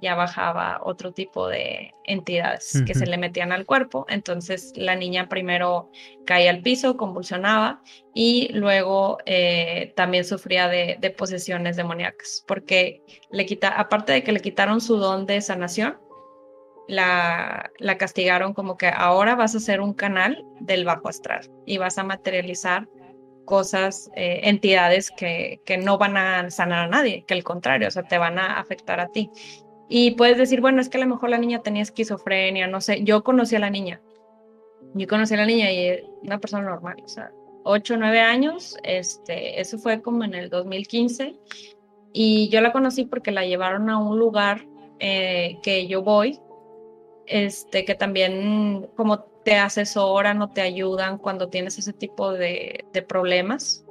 ya bajaba otro tipo de entidades que se le metían al cuerpo. Entonces la niña primero caía al piso, convulsionaba y luego eh, también sufría de, de, posesiones demoníacas, porque le quita, aparte de que le quitaron su don de sanación, la, la castigaron como que ahora vas a ser un canal del bajo astral y vas a materializar cosas, eh, entidades que, que, no van a sanar a nadie, que al contrario, o sea, te van a afectar a ti. Y puedes decir, bueno, es que a lo mejor la niña tenía esquizofrenia, no sé, yo conocí a la niña, yo conocí a la niña y una persona normal, o sea, 8 o 9 años, este, eso fue como en el 2015, y yo la conocí porque la llevaron a un lugar eh, que yo voy, este, que también como te asesoran o te ayudan cuando tienes ese tipo de, problemas.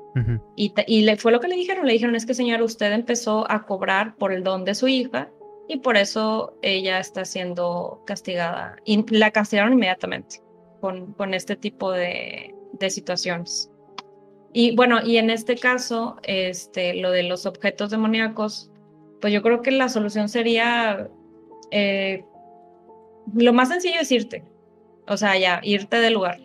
Y, y le, fue lo que le dijeron, le dijeron, es que señora, usted empezó a cobrar por el don de su hija y por eso ella está siendo castigada. Y la castigaron inmediatamente con, con este tipo de, de situaciones. Y bueno, y en este caso, este, lo de los objetos demoníacos, pues yo creo que la solución sería, eh, lo más sencillo es irte, o sea, ya, irte del lugar.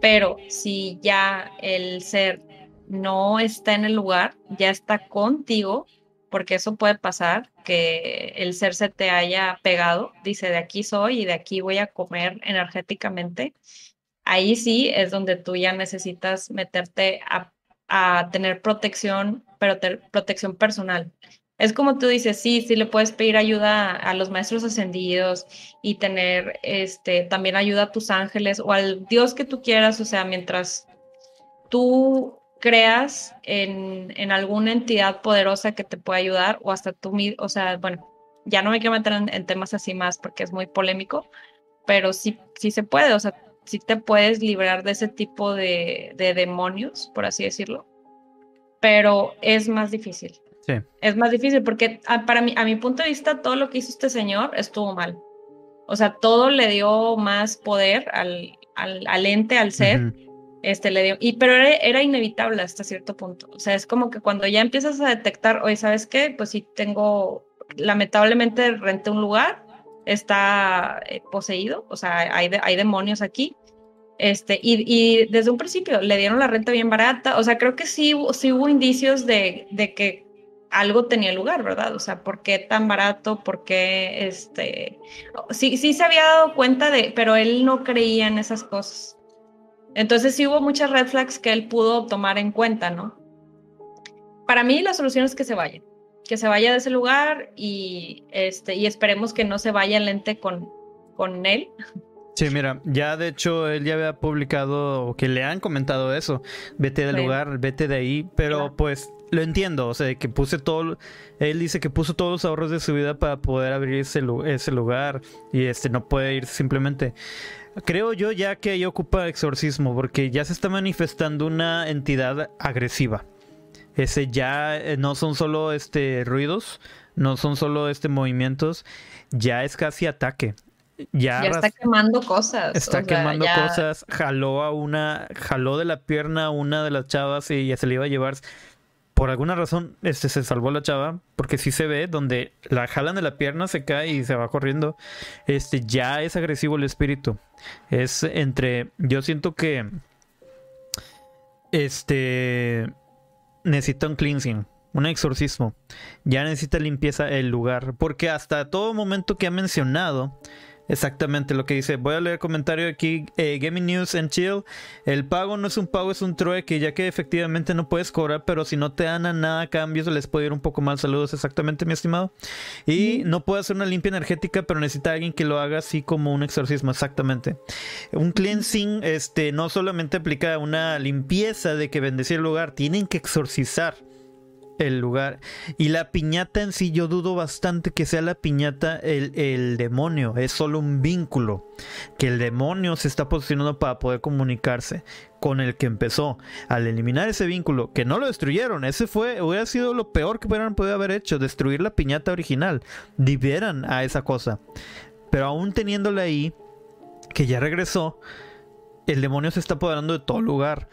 Pero si ya el ser no está en el lugar, ya está contigo, porque eso puede pasar, que el ser se te haya pegado, dice, de aquí soy y de aquí voy a comer energéticamente, ahí sí es donde tú ya necesitas meterte a, tener protección, pero protección personal. Es como tú dices, sí, sí le puedes pedir ayuda a los maestros ascendidos y tener este, también ayuda a tus ángeles o al Dios que tú quieras, o sea, mientras tú creas en, en alguna entidad poderosa que te pueda ayudar o hasta tú mismo, o sea, bueno, ya no me quiero meter en, temas así más porque es muy polémico, pero sí, sí se puede, o sea, sí te puedes librar de ese tipo de, demonios, por así decirlo, pero es más difícil. Sí. Es más difícil porque a, para mí, a mi punto de vista, todo lo que hizo este señor estuvo mal. O sea, todo le dio más poder al, al, ente, al ser. Este le dio, y pero era, inevitable hasta cierto punto. O sea, es como que cuando ya empiezas a detectar, oye, ¿sabes qué? Pues sí tengo, lamentablemente renté un lugar, está eh, poseído, o sea, hay, hay demonios aquí. Este, y, desde un principio le dieron la renta bien barata, o sea, creo que sí, sí hubo indicios de, de que algo tenía lugar, ¿verdad? O sea, ¿por qué tan barato? ¿Por qué este? Sí, sí se había dado cuenta de, pero él no creía en esas cosas. Entonces sí hubo muchas red flags que él pudo tomar en cuenta, ¿no? Para mí la solución es que se vaya que se vaya de ese lugar y, este, y esperemos que no se vaya el ente con, con él. Sí, mira, ya de hecho él ya había publicado que le han comentado eso, vete del lugar, vete de ahí, pero pues lo entiendo, o sea, que puse todo, él dice que puso todos los ahorros de su vida para poder abrir ese, ese lugar y este no puede ir simplemente. Creo yo ya que ahí ocupa exorcismo porque ya se está manifestando una entidad agresiva. Ese ya eh, no son solo este ruidos, no son solo este movimientos, ya es casi ataque. Ya, está quemando cosas. Está quemando cosas. Jaló a una, jaló de la pierna a una de las chavas y ya se le iba a llevar. Por alguna razón, este se salvó la chava, porque sí se ve donde la jalan de la pierna, se cae y se va corriendo. Este ya es agresivo el espíritu. Es entre. Yo siento que. Este necesita un cleansing, un exorcismo. Ya necesita limpieza el lugar. Porque hasta todo momento que ha mencionado, exactamente lo que dice. Voy a leer el comentario aquí. Eh, Gaming News and Chill. El pago no es un pago, es un trueque, ya que efectivamente no puedes cobrar, pero si no te dan a nada a cambio, se les puede ir un poco mal. Saludos, exactamente, mi estimado. Y no puede hacer una limpia energética, pero necesita alguien que lo haga así como un exorcismo, exactamente. Un cleansing este, no solamente aplica una limpieza de que bendecir el lugar, tienen que exorcizar el lugar. Y la piñata en sí, yo dudo bastante que sea la piñata el, el, demonio. Es solo un vínculo. Que el demonio se está posicionando para poder comunicarse con el que empezó. Al eliminar ese vínculo, que no lo destruyeron, ese fue, hubiera sido lo peor que hubieran podido haber hecho, destruir la piñata original. Liberan a esa cosa. Pero aún teniéndola ahí, que ya regresó, el demonio se está apoderando de todo lugar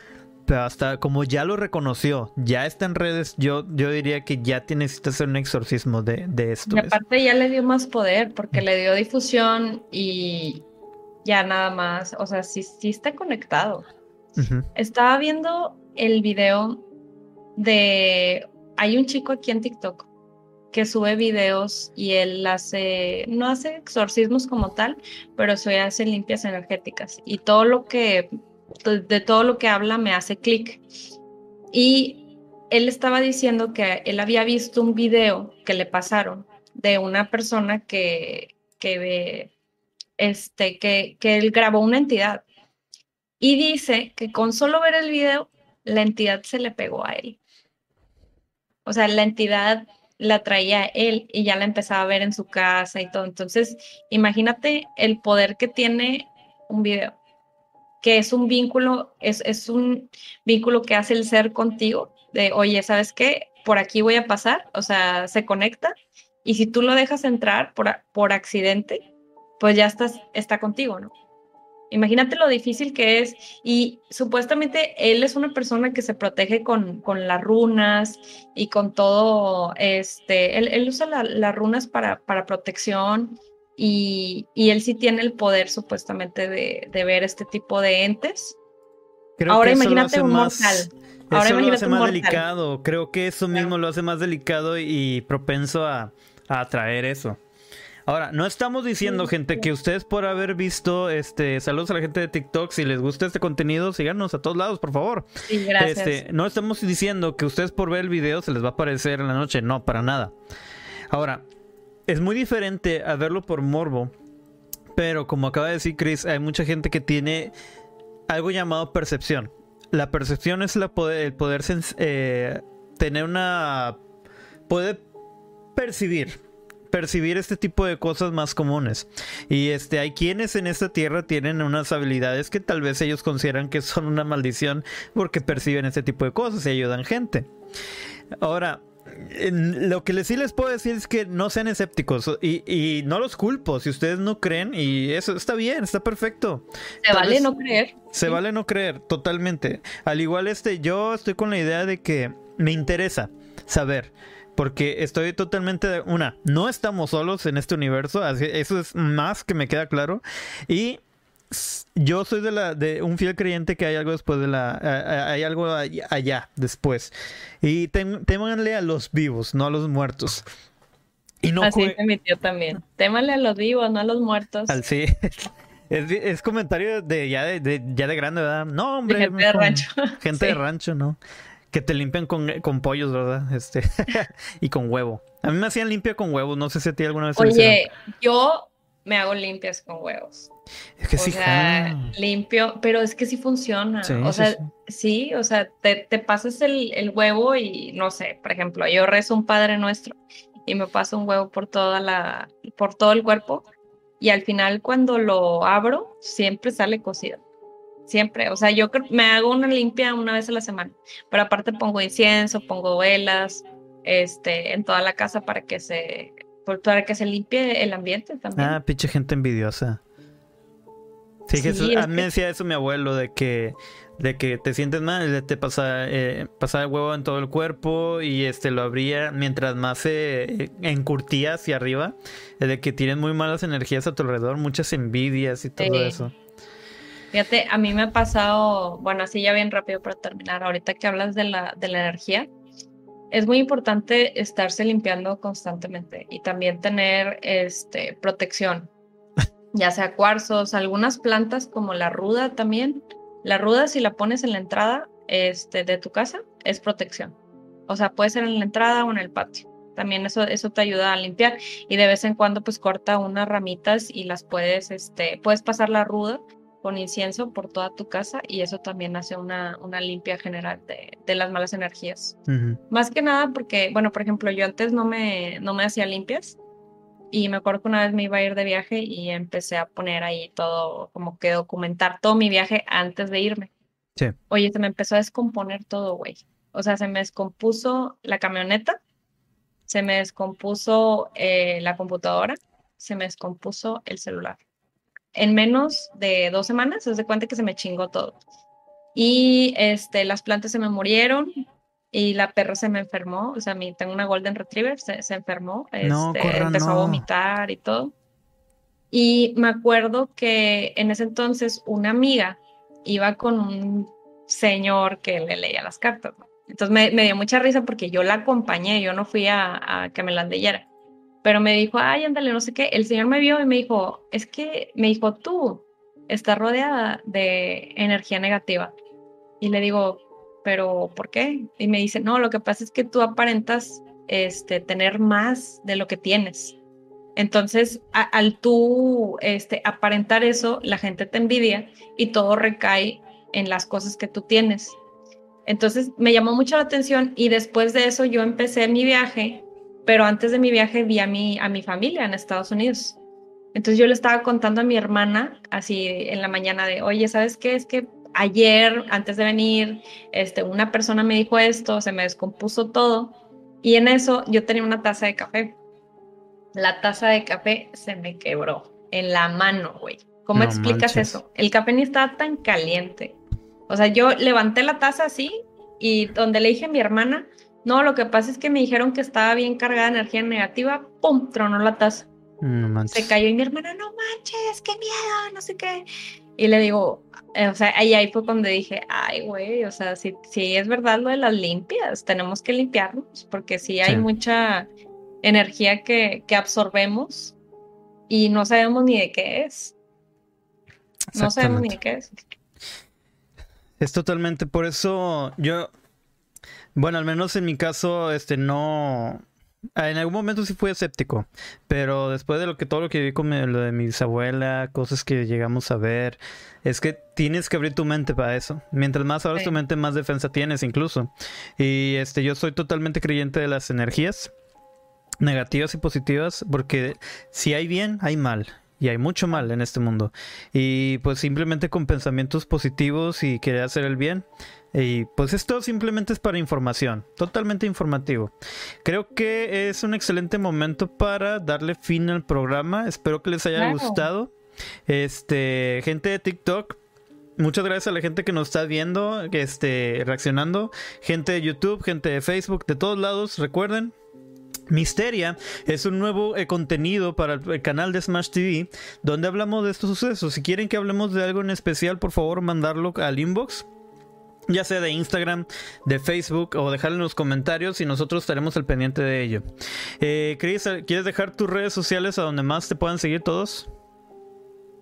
hasta como ya lo reconoció, ya está en redes, yo, yo diría que ya necesita hacer un exorcismo de, esto. Y aparte ya le dio más poder porque le dio difusión y ya nada más, o sea, sí, sí está conectado. Estaba viendo el video de, hay un chico aquí en TikTok que sube videos y él hace, no hace exorcismos como tal, pero sí hace limpias energéticas y todo lo que de todo lo que habla me hace clic. Y él estaba diciendo que él había visto un video que le pasaron de una persona que, que, este, que, que él grabó una entidad. Y dice que con solo ver el video, la entidad se le pegó a él. O sea, la entidad la traía él y ya la empezaba a ver en su casa y todo. Entonces, imagínate el poder que tiene un video, que es un vínculo, es, es un vínculo que hace el ser contigo, de, oye, ¿sabes qué? Por aquí voy a pasar, o sea, se conecta y si tú lo dejas entrar por, por accidente, pues ya estás, está contigo, ¿no? Imagínate lo difícil que es. Y supuestamente él es una persona que se protege con, con las runas y con todo. Este, él, usa las runas para, para protección y, él sí tiene el poder supuestamente de, ver este tipo de entes. Ahora imagínate un mortal. Ahora eso lo hace más delicado. Creo que eso mismo lo hace más delicado y propenso a, a atraer eso. Ahora, no estamos diciendo, gente, que ustedes por haber visto, este, saludos a la gente de TikTok, si les gusta este contenido, síganos a todos lados, por favor. Sí, gracias. Este, no estamos diciendo que ustedes por ver el video se les va a aparecer en la noche, no, para nada. Ahora, es muy diferente a verlo por morbo, pero como acaba de decir Chris, hay mucha gente que tiene algo llamado percepción. La percepción es poder, el poder eh, tener una... puede percibir percibir este tipo de cosas más comunes. Y este, hay quienes en esta tierra tienen unas habilidades que tal vez ellos consideran que son una maldición porque perciben este tipo de cosas y ayudan gente. Ahora, lo que sí les puedo decir es que no sean escépticos y, no los culpo si ustedes no creen y eso está bien, está perfecto. Se vale no creer. Se vale no creer, totalmente. Al igual este, yo estoy con la idea de que me interesa saber porque estoy totalmente de una, no estamos solos en este universo, eso es más que me queda claro. Y yo soy de la de un fiel creyente que hay algo después de la hay algo allá, después. Y témanle a los vivos, no a los muertos. Y no Así es mi tío también. Témanle a los vivos, no a los muertos. Al sí. Es, comentario de ya de, ya de grande, ¿verdad? No, hombre. gente de rancho. Gente de rancho, ¿no? Que te limpian con, con pollos, ¿verdad? Este, y con huevo. A mí me hacían limpia con huevos, no sé si a ti alguna vez Oye, yo me hago limpias con huevos. Es que o sí. Sea, limpio, pero es que sí funciona. o sea, sí, o sea, te, te pasas el, el, huevo y no sé, por ejemplo, yo rezo un Padre Nuestro y me paso un huevo por toda la, por todo el cuerpo y al final cuando lo abro siempre sale cocido. Siempre, o sea, yo me hago una limpia una vez a la semana, pero aparte pongo incienso, pongo velas, este, en toda la casa para que se, para que se limpie el ambiente también. Ah, pinche gente envidiosa. Sí, Jesús, a mí me decía eso mi abuelo, de que, de que te sientes mal, te pasa, eh, el huevo en todo el cuerpo y este lo abría mientras más se eh, encurtía hacia arriba, de que tienes muy malas energías a tu alrededor, muchas envidias y todo eso. Fíjate, a mí me ha pasado, bueno, así ya bien rápido para terminar, ahorita que hablas de la, de la energía, es muy importante estarse limpiando constantemente y también tener este, protección, ya sea cuarzos, algunas plantas como la ruda también. La ruda si la pones en la entrada este, de tu casa es protección. O sea, puede ser en la entrada o en el patio. También eso, eso te ayuda a limpiar y de vez en cuando pues corta unas ramitas y las puedes, este, puedes pasar la ruda con incienso por toda tu casa y eso también hace una, una limpia general de, de las malas energías. Más que nada porque, bueno, por ejemplo, yo antes no me, no me hacía limpias y me acuerdo que una vez me iba a ir de viaje y empecé a poner ahí todo, como que documentar todo mi viaje antes de irme. Sí. Oye, se me empezó a descomponer todo, güey. O sea, se me descompuso la camioneta, se me descompuso eh, la computadora, se me descompuso el celular en menos de dos semanas, se de cuenta que se me chingó todo. Y este, las plantas se me murieron y la perra se me enfermó. O sea, mi, tengo una Golden Retriever, se, enfermó, este, empezó a vomitar y todo. Y me acuerdo que en ese entonces una amiga iba con un señor que le leía las cartas. Entonces me, dio mucha risa porque yo la acompañé, yo no fui a, a que me las leyera pero me dijo, ay, ándale, no sé qué. El Señor me vio y me dijo, es que, me dijo, tú estás rodeada de energía negativa. Y le digo, pero ¿por qué? Y me dice, no, lo que pasa es que tú aparentas este, tener más de lo que tienes. Entonces, al tú este, aparentar eso, la gente te envidia y todo recae en las cosas que tú tienes. Entonces me llamó mucho la atención y después de eso yo empecé mi viaje, pero antes de mi viaje vi a mi, a mi familia en Estados Unidos. Entonces yo le estaba contando a mi hermana así en la mañana de, oye, ¿sabes qué? Es que ayer, antes de venir, este, una persona me dijo esto, se me descompuso todo. Y en eso yo tenía una taza de café. La taza de café se me quebró en la mano, güey. ¿Cómo explicas eso? El café ni estaba tan caliente. O sea, yo levanté la taza así y donde le dije a mi hermana, no, lo que pasa es que me dijeron que estaba bien cargada de energía negativa, ¡pum! Tronó la taza. Se cayó y mi hermana, no manches, qué miedo, no sé qué. Y le digo, eh, o sea, ahí, ahí fue cuando dije, ay, güey, o sea, si, si es verdad lo de las limpias, tenemos que limpiarnos, porque sí hay mucha energía que, que absorbemos y no sabemos ni de qué es. No sabemos ni de qué es. Es totalmente, por eso yo, bueno, al menos en mi caso, este, no, en algún momento sí fui escéptico, pero después de lo que todo lo que vi con lo de mi bisabuela, cosas que llegamos a ver, es que tienes que abrir tu mente para eso. Mientras más abres tu mente, más defensa tienes incluso. Y este, yo soy totalmente creyente de las energías negativas y positivas, porque si hay bien, hay mal. Y hay mucho mal en este mundo. Y pues simplemente con pensamientos positivos y querer hacer el bien. Y pues esto simplemente es para información, totalmente informativo. Creo que es un excelente momento para darle fin al programa. Espero que les haya gustado. Este, gente de TikTok, Muchas gracias a la gente que nos está viendo, que esté reaccionando, gente de YouTube, gente de Facebook, de todos lados. Recuerden, Misteria es un nuevo eh, contenido para el, canal de Smash TV donde hablamos de estos sucesos. Si quieren que hablemos de algo en especial, por favor mandarlo al inbox. Ya sea de Instagram, de Facebook o dejarlo en los comentarios y nosotros estaremos al pendiente de ello. Eh, Chris, ¿quieres dejar tus redes sociales a donde más te puedan seguir todos?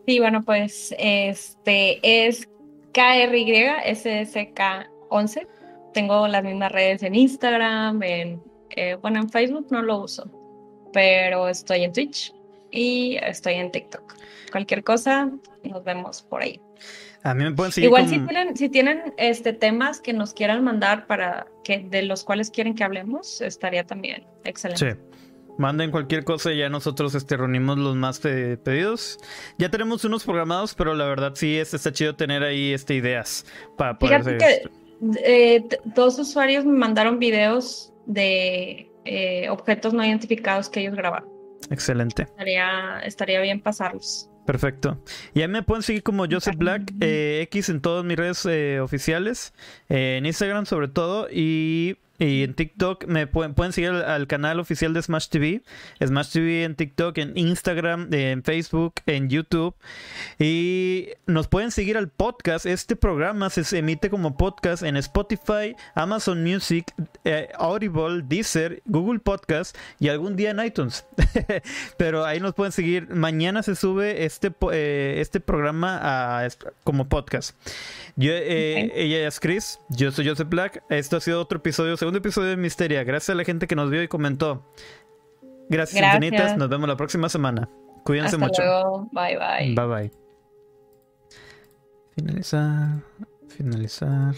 Sí, bueno, pues este es KRY-SSK11. Tengo las mismas redes en Instagram, en eh, bueno, en Facebook no lo uso, pero estoy en Twitch y estoy en TikTok. Cualquier cosa, nos vemos por ahí. A mí me pueden seguir. Igual si tienen, si tienen este temas que nos quieran mandar para que de los cuales quieren que hablemos, estaría también excelente. Sí. Manden cualquier cosa y ya nosotros este, reunimos los más pedidos. Ya tenemos unos programados, pero la verdad sí es, está chido tener ahí este, ideas para poder Fíjate que eh, dos usuarios me mandaron videos de eh, objetos no identificados que ellos grabaron. Excelente. Estaría, estaría bien pasarlos. Perfecto. Y ahí me pueden seguir como Joseph Black eh, X en todas mis redes eh, oficiales, en Instagram sobre todo, y y en TikTok me pueden, pueden seguir al, canal oficial de Smash TV. Smash TV en TikTok, en Instagram, en Facebook, en YouTube. Y nos pueden seguir al podcast. Este programa se emite como podcast en Spotify, Amazon Music, eh, Audible, Deezer, Google Podcast y algún día en iTunes. Pero ahí nos pueden seguir. Mañana se sube este, eh, este programa a, como podcast. Yo, eh, Ella es Chris, yo soy Joseph Black. Esto ha sido otro episodio, segundo episodio de Misteria. Gracias a la gente que nos vio y comentó. Gracias, infinitas. Nos vemos la próxima semana. Cuídense mucho. Bye bye. Bye bye. Finalizar. Finalizar.